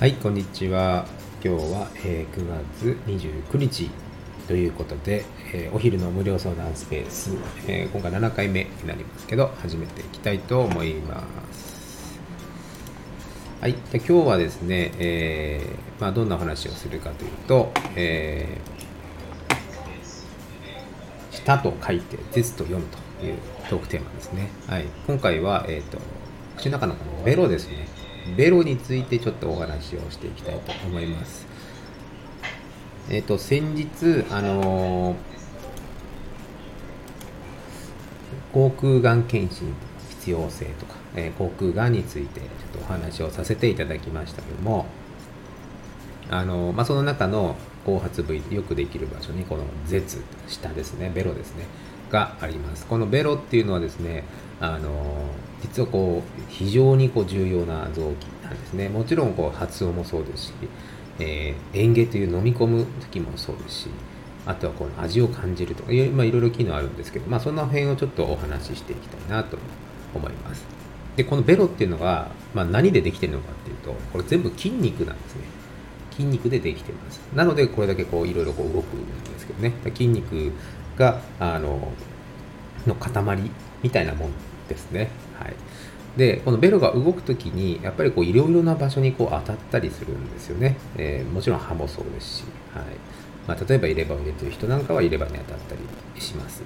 はい、こんにちは。今日は、えー9月29日ということで、えーお昼の無料相談スペース、えー今回7回目になりますけど、始めていきたいと思います。はい、で今日はですね、えーまあ、どんな話をするかというと、えー舌と書いて絶と読むというトークテーマですね。はい、今回は、えー、と口の中のこのベロですね。ベロについてちょっとお話をしていきたいと思います。えっ、と、先日、あのー口腔がん検診必要性とか、えー口腔がんについてちょっとお話をさせていただきましたけども、あのまあ、その中の後発部位よくできる場所にこの舌下ですねベロですねがあります。このベロっていうのはですねあの実はこう非常にこう重要な臓器なんですね。もちろんこう発音もそうですし、えー、嚥下という飲み込む時もそうですしあとはこの味を感じるとかいろ,、まあ、いろ機能あるんですけど、まあ、その辺をちょっとお話ししていきたいなと思います。でこのベロっていうのが、まあ、何でできてるのかっていうとこれ全部筋肉なんですね。筋肉でできてます。なのでこれだけこういろいろこう動くんですけどね。筋肉があのの塊みたいなもんですね。はい。でこのベロが動くときにやっぱりこういろいろな場所にこう当たったりするんですよね、えーもちろん歯もそうですし、はい。まあ、例えば入れ歯を入れてる人なんかは入れ歯に当たったりします。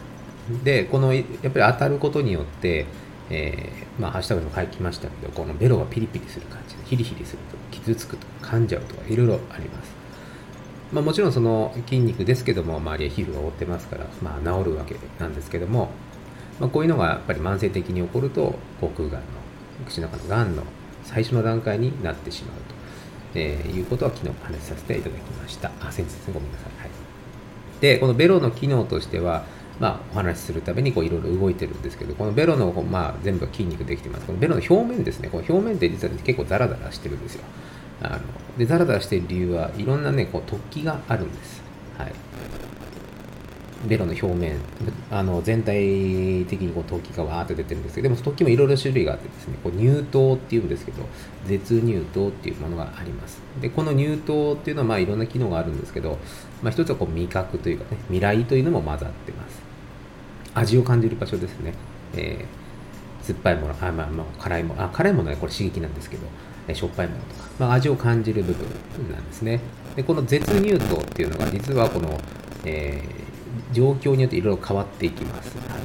でこのやっぱり当たることによってえーまあ、ハッシュタグにも書きましたけど、このベロがピリピリする感じで、ヒリヒリするとか、傷つくとか、噛んじゃうとか、いろいろあります。まあ、もちろんその筋肉ですけども、周りは皮膚が覆ってますから、まあ、治るわけなんですけども、まあ、こういうのがやっぱり慢性的に起こると、口腔がんの、口の中のがんの最初の段階になってしまうと、えーいうことは昨日お話しさせていただきました。あ、先日ですね、ごめんなさい。はい。で、このベロの機能としては、まあ、お話しするためにいろいろ動いてるんですけど、このベロの、こうまあ、全部筋肉できてます。このベロの表面ですね、この表面って実は結構ザラザラしてるんですよ。あので、ザラザラしている理由はいろんなね、こう突起があるんです。はい。ベロの表面、あの全体的にこう突起がわーっと出てるんですけど、でも突起もいろいろ種類があってですね、こう乳頭っていうんですけど、舌乳頭っていうものがあります。で、この乳頭っていうのはまあいろんな機能があるんですけど、まあ、一つはこう味覚というかね、未来というのも混ざってます。味を感じる場所ですね。えー酸っぱいもの、あまあ、まあ、辛いもの、あ辛いものはこれ刺激なんですけど、しょっぱいものとか、まあ、味を感じる部分なんですね。で、この舌乳頭っていうのが実はこの、えー状況によっていろいろ変わっていきます。はい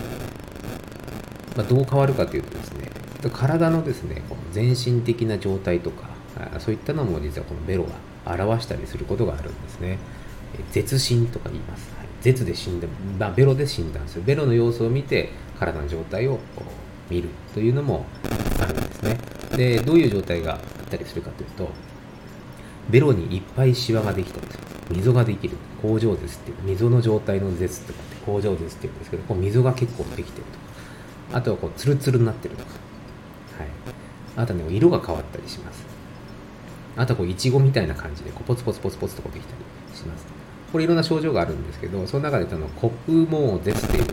まあ、どう変わるかというとですね、体のですね、この全身的な状態とか、そういったのも実はこのベロが表したりすることがあるんですね。え絶診とか言います。はい、絶で診断、まあ、ベロで診断する。ベロの様子を見て体の状態を見るというのもあるんですね。で、どういう状態があったりするかというと、ベロにいっぱいシワができたりする。溝ができる。工場ですっていう。溝の状態の絶とかって工場ですって言うんですけど、こう溝が結構できてるとか。あとはこうツルツルになってるとか。はい。あとはね、色が変わったりします。あとはこうイチゴみたいな感じでこうポツポツポツポツとこうできたりします。これいろんな症状があるんですけど、その中でそのコプモーゼスっていう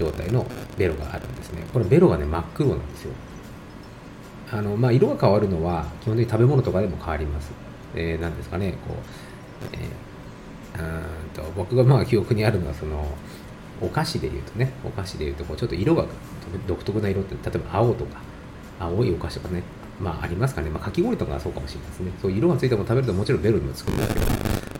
状態のベロがあるんですね。これベロがね、真っ黒なんですよ。あの、まあ、色が変わるのは基本的に食べ物とかでも変わります。えー、なんですかね、こう、えー、うんと僕がまあ記憶にあるのはその、お菓子で言うとね、お菓子で言うとこうちょっと色が独特な色って、例えば青とか、青いお菓子とかね、まあありますかね、まあ、かき氷とかはそうかもしれないですね。そう色がついても食べるともちろんベロにもつくんですけど、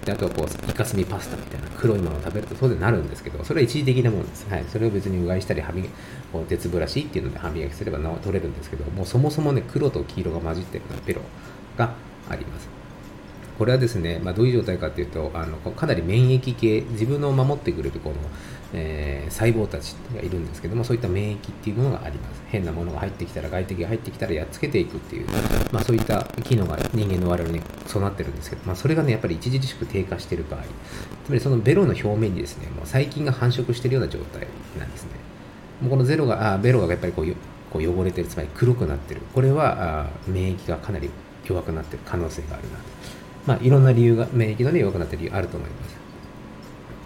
であとはこう、イカスミパスタみたいな黒いものを食べるとそうでなるんですけど、それは一時的なものです。はい。それを別にうがいしたり、歯磨き、こう鉄ブラシっていうので歯磨きすればな取れるんですけど、もうそもそもね、黒と黄色が混じってるベロがあります。これはですね、まあ、どういう状態かというとあのかなり免疫系自分を守ってくれるこの、えー細胞たちがいるんですけどもそういった免疫っていうものがあります。変なものが入ってきたら外敵が入ってきたらやっつけていくっていう、まあ、そういった機能が人間の我々に備わってるんですけど、まあ、それがねやっぱり著しく低下している場合つまりそのベロの表面にですねもう細菌が繁殖しているような状態なんですね。もうこのゼロがあベロがやっぱりこうこう汚れてるつまり黒くなってる。これはあ免疫がかなり弱くなってる可能性があるなと。まあ、いろんな理由が、免疫のね、弱くなってる理由あると思います。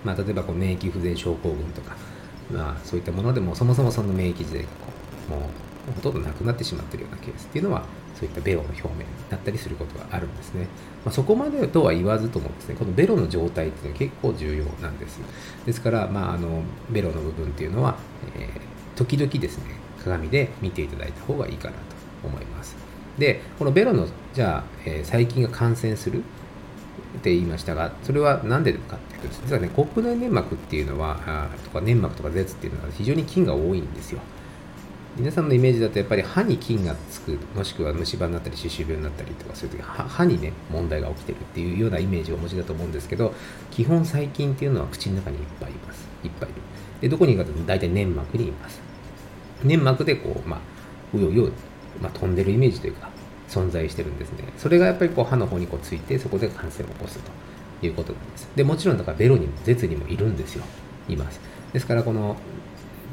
まあ、例えばこう免疫不全症候群とか、まあ、そういったものでも、そもそもその免疫自体がこう、もうほとんどなくなってしまってるようなケースっていうのはそういったベロの表面になったりすることがあるんですね。まあ、そこまでとは言わずともですね、このベロの状態っていうのは結構重要なんです。ですから、まあ、あのベロの部分っていうのは、えー、時々ですね、鏡で見ていただいた方がいいかなと思います。で、このベロの、じゃあ、えー、細菌が感染するって言いましたが、それは何でかっていうと、実はね、国内粘膜っていうのは、あとか粘膜とか舌っていうのは非常に菌が多いんですよ。皆さんのイメージだとやっぱり歯に菌がつくもしくは虫歯になったり歯周病になったりとかそういう時歯にね問題が起きてるっていうようなイメージをお持ちだと思うんですけど基本細菌っていうのは口の中にいっぱいいます。いっぱいいる。でどこにいるかというと大体粘膜にいます。粘膜でこうまあうようよ、まあ、飛んでるイメージというか存在してるんですねそれがやっぱりこう歯の方にこうついてそこで感染を起こすということなんですでもちろんだからベロにも舌にもいるんですよいますですからこの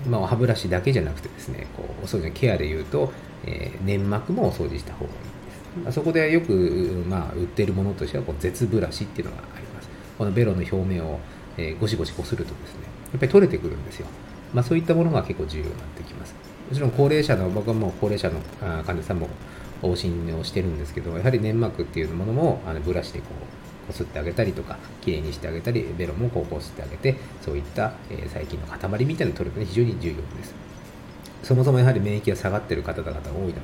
まあ、歯ブラシだけじゃなくてですね、こうお掃除のケアで言うと、えー、粘膜もお掃除した方がいいです。まあ、そこでよく、まあ、売っているものとしては、こう絶ブラシっていうのがあります。このベロの表面を、えー、ゴシゴシこするとですね、やっぱり取れてくるんですよ。まあ、そういったものが結構重要になってきます。もちろん高齢者の、僕はもう高齢者の患者さんも往診をしてるんですけど、やはり粘膜っていうものもあのブラシでこうこすってあげたりとか、きれいにしてあげたり、ベロもこうこすってあげて、そういった、えー、細菌の塊みたいなのを取るのが非常に重要です。そもそもやはり免疫が下がってる方々が多いので、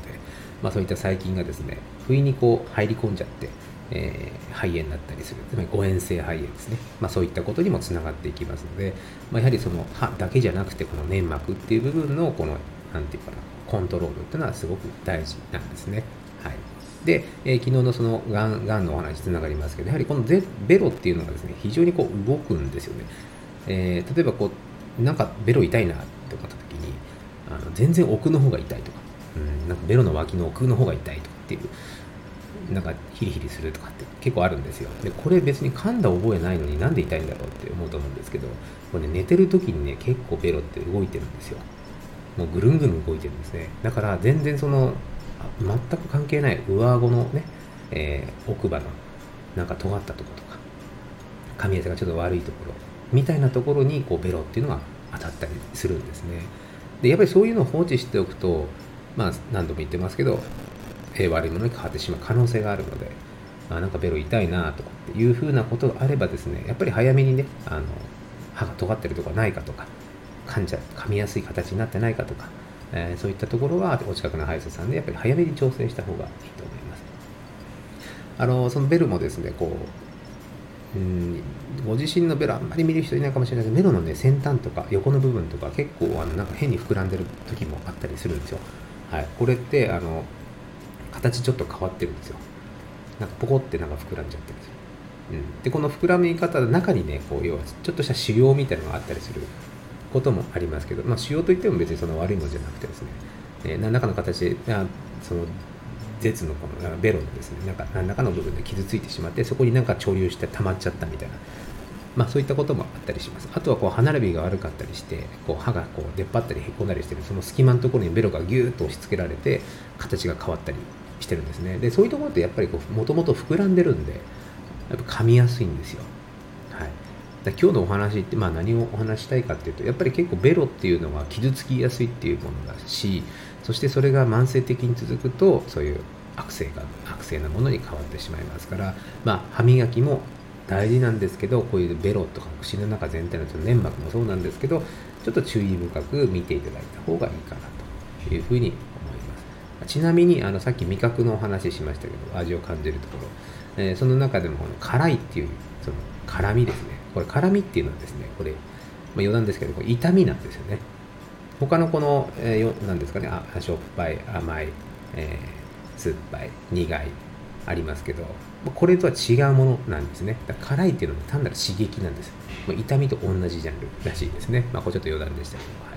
まあ、そういった細菌がですね、不意にこう入り込んじゃって、えー、肺炎になったりする、つまり誤嚥性肺炎ですね、まあ、そういったことにもつながっていきますので、まあ、やはりその歯だけじゃなくて、この粘膜っていう部分のこの、なんていうかな、コントロールっていうのはすごく大事なんですね。はい。で、えー、昨日のそのがんがんのお話つながりますけど、やはりこのベロっていうのがですね、非常にこう動くんですよね。えー、例えばこう、なんかベロ痛いなって思った時に、あの全然奥の方が痛いとか、うん、なんかベロの脇の奥の方が痛いとかっていう、なんかヒリヒリするとかって結構あるんですよ。で、これ別に噛んだ覚えないのになんで痛いんだろうって思うと思うんですけど、これね、寝てる時にね、結構ベロって動いてるんですよ。もうぐるんぐるん動いてるんですね。だから全然その全く関係ない上顎のね、えー、奥歯のなんか尖ったところとか噛み合わせがちょっと悪いところみたいなところにこうベロっていうのが当たったりするんですねでやっぱりそういうのを放置しておくとまあ何度も言ってますけど、えー、悪いものに変わってしまう可能性があるのであなんかベロ痛いなとかっていうふうなことがあればですねやっぱり早めにねあの歯が尖ってるとかないかとか噛んじゃ噛みやすい形になってないかとかえー、そういったところはお近くの歯医者さんでやっぱり早めに調整した方がいいと思います。あのそのベルもですねこううんご自身のベロあんまり見る人いないかもしれないけどベロのね先端とか横の部分とか結構あのなんか変に膨らんでる時もあったりするんですよ。はい、これってあの形ちょっと変わってるんですよ。なんかポコってなんか膨らんじゃってるんですよ。うん、でこの膨らみ方の中にねこう要はちょっとした腫瘍みたいなのがあったりすることもありますけど、まあ、腫瘍といっても別にその悪いものじゃなくてですね、えー、何らかの形でその舌のこのベロのですねなんか何らかの部分で傷ついてしまってそこになんか潮流して溜まっちゃったみたいな、まあ、そういったこともあったりします。あとはこう歯並びが悪かったりしてこう歯がこう出っ張ったりへこんだりしてるその隙間のところにベロがギューッと押し付けられて形が変わったりしてるんですね。でそういうところってやっぱりもともと膨らんでるんでやっぱ噛みやすいんですよ。今日のお話って、まあ、何をお話したいかっていうとやっぱり結構ベロっていうのは傷つきやすいっていうものだしそしてそれが慢性的に続くとそういう悪性が悪性なものに変わってしまいますから、まあ、歯磨きも大事なんですけどこういうベロとか口の中全体の粘膜もそうなんですけどちょっと注意深く見ていただいた方がいいかなというふうに思います。ちなみにあのさっき味覚のお話しましたけど味を感じるところ、えー、その中でもこの辛いっていうその辛みですね。これ辛みっていうのはですねこれ、まあ、余談ですけどこれ痛みなんですよね。他のこの、えー、何ですかねあしょっぱい甘い、えー、酸っぱい苦いありますけどこれとは違うものなんですね。辛いっていうのは単なる刺激なんです、まあ、痛みと同じジャンルらしいですね。まあこれちょっと余談でしたけど、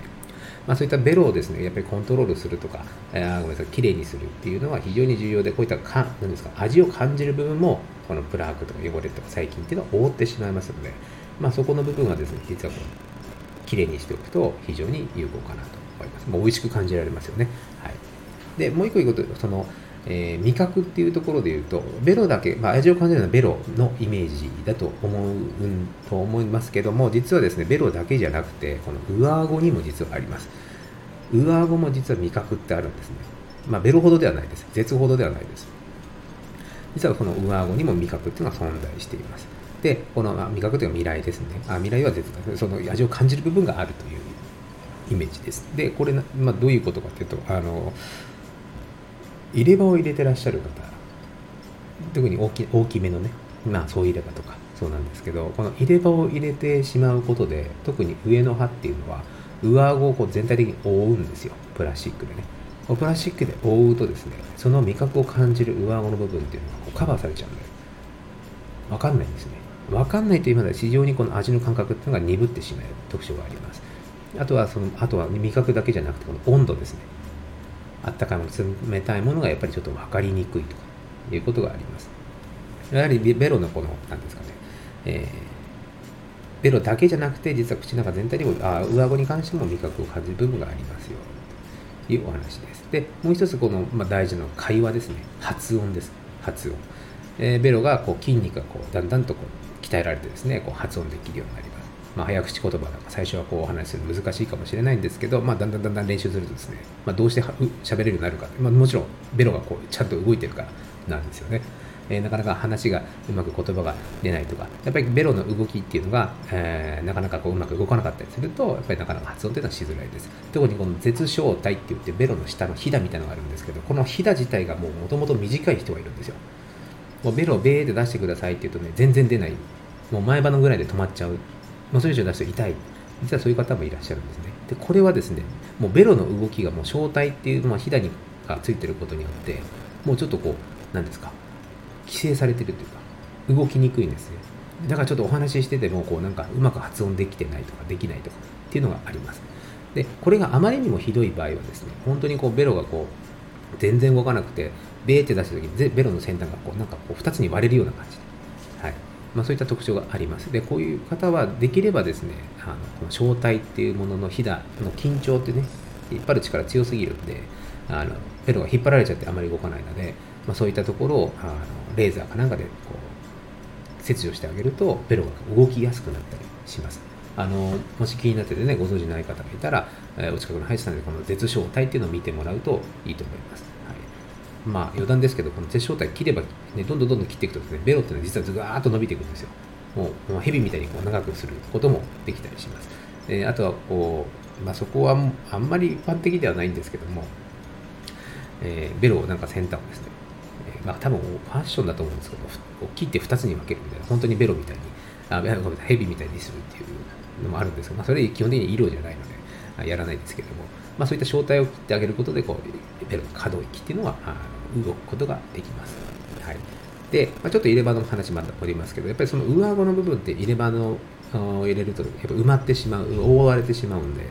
まあ、そういったベロをですねやっぱりコントロールするとか、えー、ごめんなさいきれいにするっていうのは非常に重要でこういったか何ですか味を感じる部分もこのプラークとか汚れとか細菌っていうのは覆ってしまいますので、まあ、そこの部分はですね、実はこう、きれいにしておくと非常に有効かなと思います。もう美味しく感じられますよね。はい。で、もう一個言うこと、その、えー、味覚っていうところで言うと、ベロだけ、まあ、味を感じるのはベロのイメージだと思う、と思いますけども、実はですね、ベロだけじゃなくて、この上顎にも実はあります。上顎も実は味覚ってあるんですね。まあ、ベロほどではないです。絶ほどではないです。実はこの上顎にも味覚っていうのが存在しています。で、この、あ、味覚というのは未来ですね。あ未来は絶対その味を感じる部分があるというイメージです。で、これ、まあ、どういうことかというと、あの、入れ歯を入れてらっしゃる方、特に大き大きめのね、まあ、そう入れ歯とか、そうなんですけど、この入れ歯を入れてしまうことで、特に上の歯っていうのは、上顎をこう全体的に覆うんですよ。プラスチックでね。プラスチックで覆うとですね、その味覚を感じる上顎の部分っていうのがこうカバーされちゃうんで、わかんないんですね。わかんないというまでは非常にこの味の感覚っていうのが鈍ってしまう特徴があります。あとはその、あとは味覚だけじゃなくて、この温度ですね。あったかいもの、冷たいものがやっぱりちょっと分かりにくいとかいうことがあります。やはりベロのこの、なんですかね、えー、ベロだけじゃなくて、実は口の中全体にも、あ上顎に関しても味覚を感じる部分がありますよ。いうお話です。で、もう一つこの、まあ、大事な会話ですね。発音です。発音。えー、ベロがこう筋肉がこうだんだんとこう鍛えられてですね、こう発音できるようになります。まあ、早口言葉なんか最初はこうお話しするの難しいかもしれないんですけど、まあ、だんだんだんだん練習するとですね、まあ、どうして喋れるようになるか、まあ、もちろんベロがこうちゃんと動いてるからなんですよね。えー、なかなか話がうまく言葉が出ないとか、やっぱりベロの動きっていうのが、えー、なかなかこううまく動かなかったりすると、やっぱりなかなか発音っていうのはしづらいです。特にこの絶小体って言ってベロの下のひだみたいなのがあるんですけど、このひだ自体がもうもともと短い人がいるんですよ。もうベロをベーって出してくださいって言うとね、全然出ない。もう前歯のぐらいで止まっちゃう。もうそれ以上出すと痛い。実はそういう方もいらっしゃるんですね。で、これはですね、もうベロの動きがもう小体っていう、まあ、ひだにがついてることによって、もうちょっとこう、なんですか、規制されてるというか、動きにくいんですね。だからちょっとお話ししてても、こうなんかうまく発音できてないとか、できないとかっていうのがあります。で、これがあまりにもひどい場合はですね、本当にこうベロがこう、全然動かなくて、ベーって出した時にベロの先端がこうなんかこう2つに割れるような感じで、はいまあ、そういった特徴があります。で、こういう方はできればですね、あのこの小体っていうもののひだの緊張ってね、引っ張る力強すぎるんで、あのベロが引っ張られちゃってあまり動かないので、まあ、そういったところをあのレーザーかなんかでこう切除してあげるとベロが動きやすくなったりします。あのもし気になっててねご存知ない方がいたら、えー、お近くの歯医者さんでこの絶小体っていうのを見てもらうといいと思います。はい、まあ余談ですけどこの絶小体切れば、ね、どんどんどんどん切っていくとですねベロっていうのは実はずがーっと伸びていくんですよ。もうもう蛇みたいにこう長くすることもできたりします。えー、あとはこう、まあ、そこはあんまり一般的ではないんですけども、えー、ベロをなんか先端をですねまあ多分ファッションだと思うんですけど、切って2つに分けるみたいな、本当にベロみたいに、あごめんなさい、ヘビみたいにするっていうのもあるんですけど、まあ、それ基本的に色じゃないので、やらないですけども、まあ、そういった正体を切ってあげることで、こう、ベロの可動域っていうのは動くことができます。はい。で、まあ、ちょっと入れ歯の話また戻りますけど、やっぱりその上顎の部分って入れ歯の入れると、やっぱ埋まってしまう、覆われてしまうんで、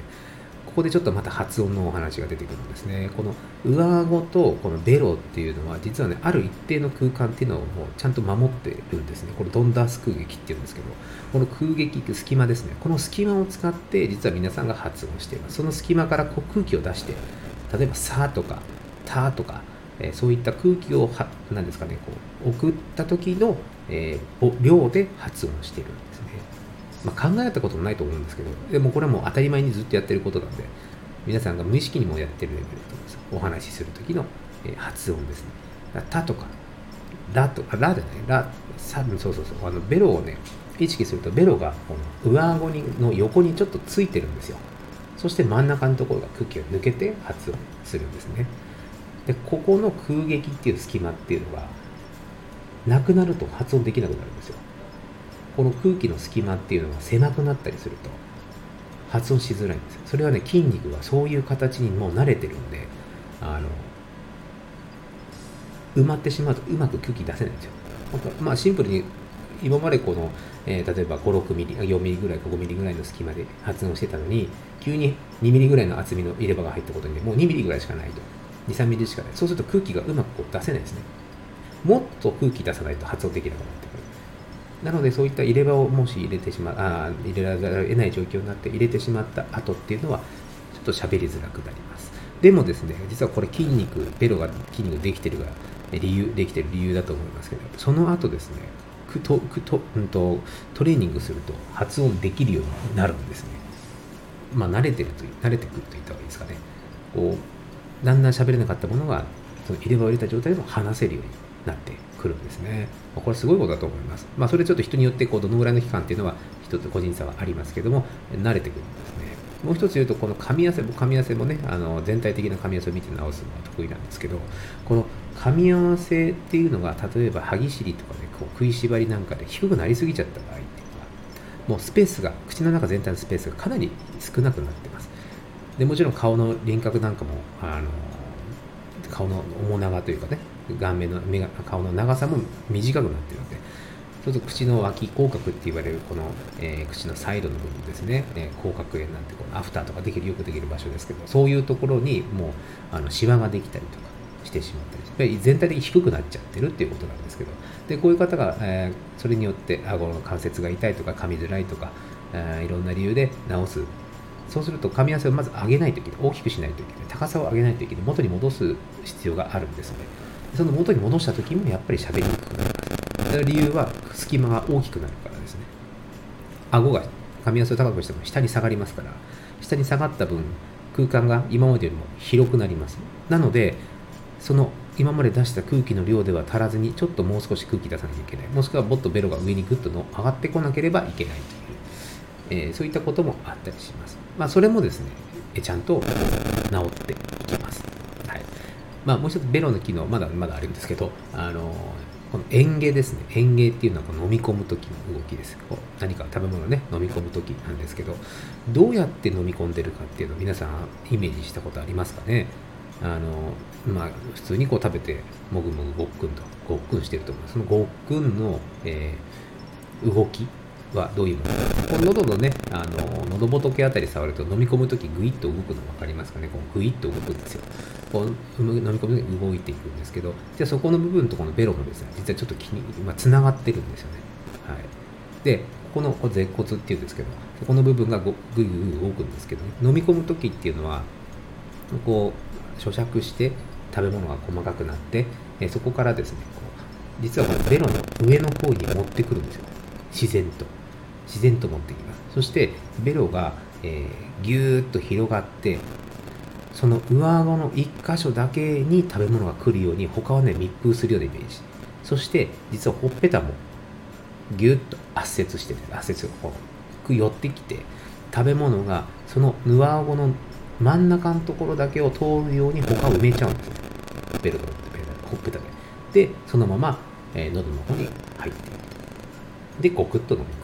ここでちょっとまた発音のお話が出てくるんですね。この上顎とこのベロっていうのは実はね、ある一定の空間っていうのをもうちゃんと守ってるんですね。これドンダース空撃っていうんですけど、この空撃って隙間ですね。この隙間を使って実は皆さんが発音しています。その隙間からこう空気を出して、例えばさとかたとか、え、そういった空気をは、なんですかね、こう送った時の、えー、量で発音している。まあ、考えたこともないと思うんですけど、でもこれはもう当たり前にずっとやってることなんで、皆さんが無意識にもやってるレベルと思うんですお話しするときの、えー、発音ですね。たとか、ラとか、ラじゃない、ラ、サそうそうそう、あのベロをね、意識すると、ベロがこの上顎にの横にちょっとついてるんですよ。そして真ん中のところが空気が抜けて発音するんですね。で、ここの空撃っていう隙間っていうのが、なくなると発音できなくなるんですよ。この空気の隙間っていうのが狭くなったりすると発音しづらいんですそれはね筋肉がそういう形にもう慣れてるんであの埋まってしまうとうまく空気出せないんですよ。まあシンプルに今までこの、えー、例えば56ミリ4ミリぐらいか5ミリぐらいの隙間で発音してたのに急に2ミリぐらいの厚みの入れ歯が入ったことにもう2ミリぐらいしかないと。23ミリしかない。そうすると空気がうまくこう出せないですね。もっと空気出さないと発音できなくなって。なのでそういった入れ歯をもし入れてしまあ入れざるを得ない状況になって入れてしまった後っていうのはちょっと喋りづらくなります。でもですね実はこれ筋肉ベロが筋肉できてるが理由できてる理由だと思いますけどその後ですねくとくと、うんと、トレーニングすると発音できるようになるんですね。まあ慣れてると慣れてくると言った方がいいですかね。こうだんだん喋れなかったものがその入れ歯を入れた状態でも話せるようになってくるんですね。これすごいことだと思います。まあ、それちょっと人によってこうどのぐらいの期間っていうのは一つ個人差はありますけども慣れてくるんですね。もう一つ言うとこの噛み合わせ噛み合わせもねあの全体的な噛み合わせを見て直すのが得意なんですけどこの噛み合わせっていうのが例えば歯ぎしりとか、ね、こう食いしばりなんかで低くなりすぎちゃった場合っていうのはもうスペースが口の中全体のスペースがかなり少なくなってますでもちろん顔の輪郭なんかもあの顔の面長というかね顔面の目が顔の長さも短くなってるのでそうすると口の脇口角って言われるこの、えー、口のサイドの部分ですね、えー、口角炎なんてこのアフターとかできるよくできる場所ですけどそういうところにもうあのシワができたりとかしてしまったり。全体的に低くなっちゃってるっていうことなんですけど。でこういう方が、えー、それによって顎の関節が痛いとか噛みづらいとか、えー、いろんな理由で治す。そうすると噛み合わせをまず上げないといけない。大きくしないといけない。高さを上げないといけない。元に戻す必要があるんですよね。その元に戻した時もやっぱり喋りにくくなります理由は隙間が大きくなるからですね。顎が噛み合わせを高くしても下に下がりますから下に下がった分空間が今までよりも広くなります。なのでその今まで出した空気の量では足らずにちょっともう少し空気出さなきゃいけない。もしくはもっとベロが上にグッとの上がってこなければいけないという、えー、そういったこともあったりします。まあそれもですねちゃんと治っていきます。まあもう一つベロの機能まだまだあるんですけどあのこの嚥下ですね。嚥下っていうのはこの飲み込む時の動きです。こう何か食べ物ね飲み込む時なんですけどどうやって飲み込んでるかっていうのを皆さんイメージしたことありますかね？あのまあ、普通にこう食べてもぐもぐごっくんとごっくんしてると思う。そのごっくんの、えー、動きはどういうもの？かの喉のねあの喉仏あたり触ると飲み込む時グイッと動くの分かりますかね？こうグイッと動くんですよ。こう飲み込む時に動いていくんですけどじゃあそこの部分とこのベロのですね実はちょっと気に、まあ、つながってるんですよね。はい。でここの舌骨っていうんですけどそこの部分がグイグイ動くんですけど、ね、飲み込む時っていうのはこう咀嚼して食べ物が細かくなって、えそこからですねこう実はこのベロの上の方に持ってくるんですよ。自然と。自然と持ってきますそしてベロが、えー、ギューッと広がってその上顎の1箇所だけに食べ物が来るように他はね密封するようなイメージそして実はほっぺたもギュッと圧接して圧接がこう寄ってきて食べ物がその上顎の真ん中のところだけを通るように他を埋めちゃうんですね。ベルトのほっぺたで。で、そのまま、えー、喉の方に入っていく。で、ゴクッと飲み込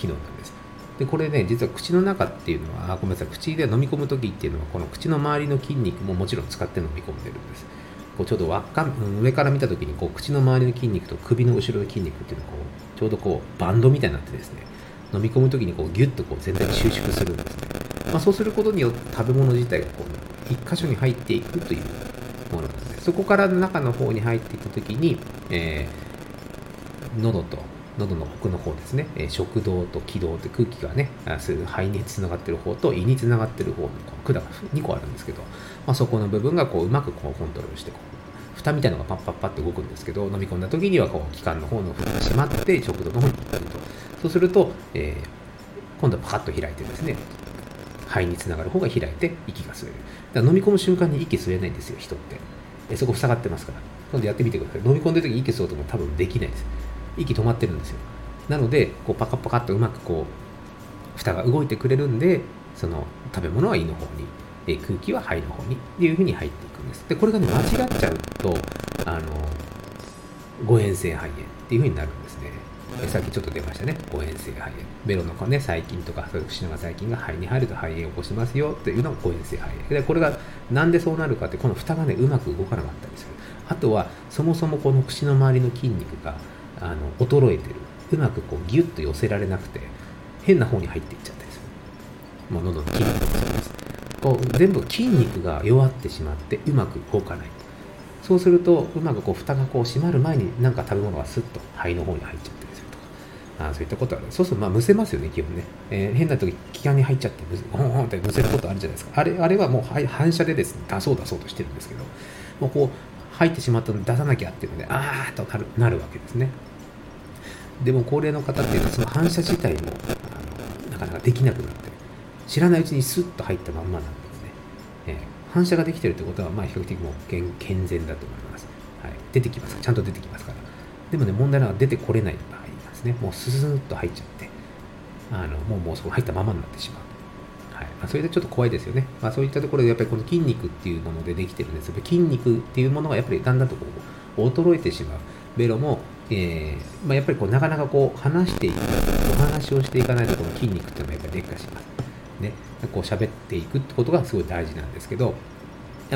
機能なんです。で、これね、実は口の中っていうのは、あごめんなさい、口で飲み込む時っていうのは、この口の周りの筋肉ももちろん使って飲み込んでるんです。こうちょうど輪っか上から見た時にこう口の周りの筋肉と首の後ろの筋肉っていうのがこうちょうどこうバンドみたいになってですね飲み込む時にこうギュッとこう全体に収縮するんですねまあ、そうすることによって食べ物自体がこう一箇所に入っていくというものなんですそこから中の方に入っていった時に、えー、喉と喉の奥の方ですね、え、食道と気道って空気がね肺につながってる方と胃につながってる方の管が2個あるんですけど、まあ、そこの部分がこううまくこうコントロールしてこう蓋みたいなのがパッパッパって動くんですけど飲み込んだ時にはこう気管の方の蓋が閉まって食道の方に行くと。そうすると、えー、今度はパカッと開いてですね肺につながる方が開いて息が吸える。だから飲み込む瞬間に息吸えないんですよ人って。えそこ塞がってますから。今度やってみてください。飲み込んでる時に息吸おうとも多分できないです。息止まってるんですよ。なのでこうパカパカっとうまくこう蓋が動いてくれるんでその食べ物は胃の方にえ空気は肺の方にっていうふうに入っていくんです。でこれがね間違っちゃうとあの誤嚥性肺炎っていうふうになるんですね。さっきちょっと出ましたね。誤嚥性肺炎。ベロの、ね、細菌とか口の細菌が肺に入ると肺炎を起こしますよっていうのが誤嚥性肺炎。でこれがなんでそうなるかってこの蓋がねうまく動かなかったりするあとはそもそもこの口の周りの筋肉があの衰えてる。うまくこうギュッと寄せられなくて変な方に入っていっちゃったりする。もう喉の筋肉もそうです。こう全部筋肉が弱ってしまってうまく動かない。そうするとうまくこう蓋がこう閉まる前になんか食べ物がスッと肺の方に入っちゃったりするとか。あそういったことある。そうするとまあむせますよね基本ね、えー、変な時気管に入っちゃってゴンゴンってむせることあるじゃないですか。あれあれはもう反射でですね出そう出そうとしてるんですけどもうこう入ってしまったので出さなきゃっていうのであーっとなるなるわけですね。でも高齢の方っていうのはその反射自体もあのなかなかできなくなって知らないうちにスッと入ったまんまなんですね、えー反射ができてるってことは、まあ、比較的もう健全だと思います。はい、出てきますちゃんと出てきますから。でもね、問題なのは出てこれない場合なんですね。もうスーッと入っちゃって、あのもうもうそこ入ったままになってしまう。はいまあ、それでちょっと怖いですよね。まあ、そういったところでやっぱりこの筋肉っていうものでできてるんですけど、筋肉っていうものがやっぱりだんだんとこう衰えてしまう。ベロも、えーまあ、やっぱりこうなかなかこう話していく、お話をしていかないとこの筋肉っていうのはやっぱり劣化します。ね、こう喋っていくってことがすごい大事なんですけど、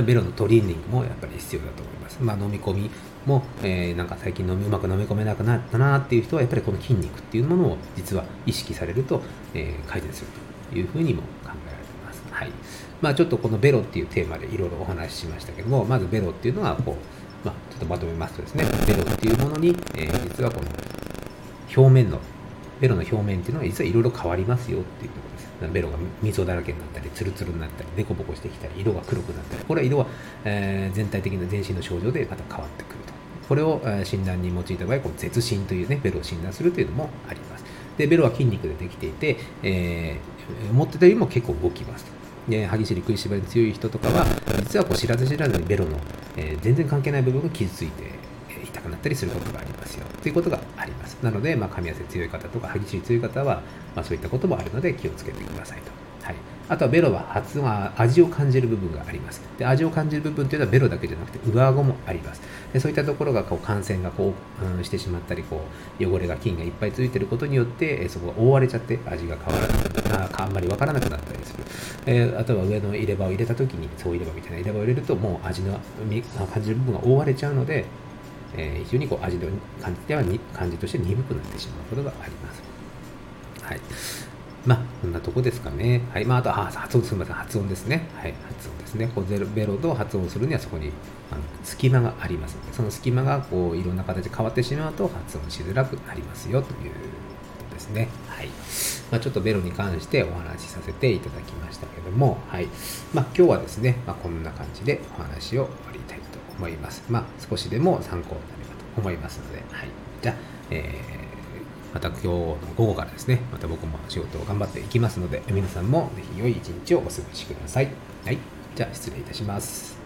ベロのトレーニングもやっぱり必要だと思います。まあ、飲み込みも、えー、なんか最近飲みうまく飲み込めなくなったなっていう人は、やっぱりこの筋肉っていうものを実は意識されると、えー、改善するというふうにも考えられています。はい。まあ、ちょっとこのベロっていうテーマでいろいろお話ししましたけども、まずベロっていうのは、こう、ちょっとまとめますとですね、ベロっていうものに、えー、実はこの表面の、ベロの表面っていうのは実はいろいろ変わりますよっていうところです。ベロが溝だらけになったり、ツルツルになったり、デコボコしてきたり、色が黒くなったり、これは色は、えー、全体的な全身の症状でまた変わってくると。これを、えー、診断に用いた場合、この絶診というね、ベロを診断するというのもあります。で、ベロは筋肉でできていて、えー、思ってたよりも結構動きます。ね、歯ぎしり食いしばりに強い人とかは、実はこう知らず知らずにベロの、えー、全然関係ない部分が傷ついて、え痛くなったりすることがありますよ。ということがあります。なので、まあ、噛み合わせ強い方とか、歯ぎしり強い方は、まあ、そういったこともあるので気をつけてくださいと。あとはベロは発音味を感じる部分があります。で味を感じる部分というのはベロだけじゃなくて上顎もあります。でそういったところがこう感染がこう、うん、してしまったりこう汚れが菌がいっぱいついていることによってそこが覆われちゃって味が変わらなくなああんまりわからなくなったりする。え、あとは上の入れ歯を入れた時にそう入れ歯みたいな入れ歯を入れるともう味の感じる部分が覆われちゃうので、えー、非常にこう味の感じでは感じとして鈍くなってしまうことがあります。はい。まあ、こんなとこですかね。はい。まあ、あとは、発音、すみません。発音ですね。はい。発音ですね。こうゼロベロと発音するにはそこにあの隙間がありますので、その隙間がこういろんな形で変わってしまうと発音しづらくなりますよということですね。はい。まあ、ちょっとベロに関してお話しさせていただきましたけども、はい。まあ、今日はですね、まあ、こんな感じでお話を終わりたいと思います。まあ、少しでも参考になればと思いますので、はい。じゃあ、えーまた今日の午後からですね、また僕も仕事を頑張っていきますので、皆さんもぜひ良い一日をお過ごしください。はい。じゃあ失礼いたします。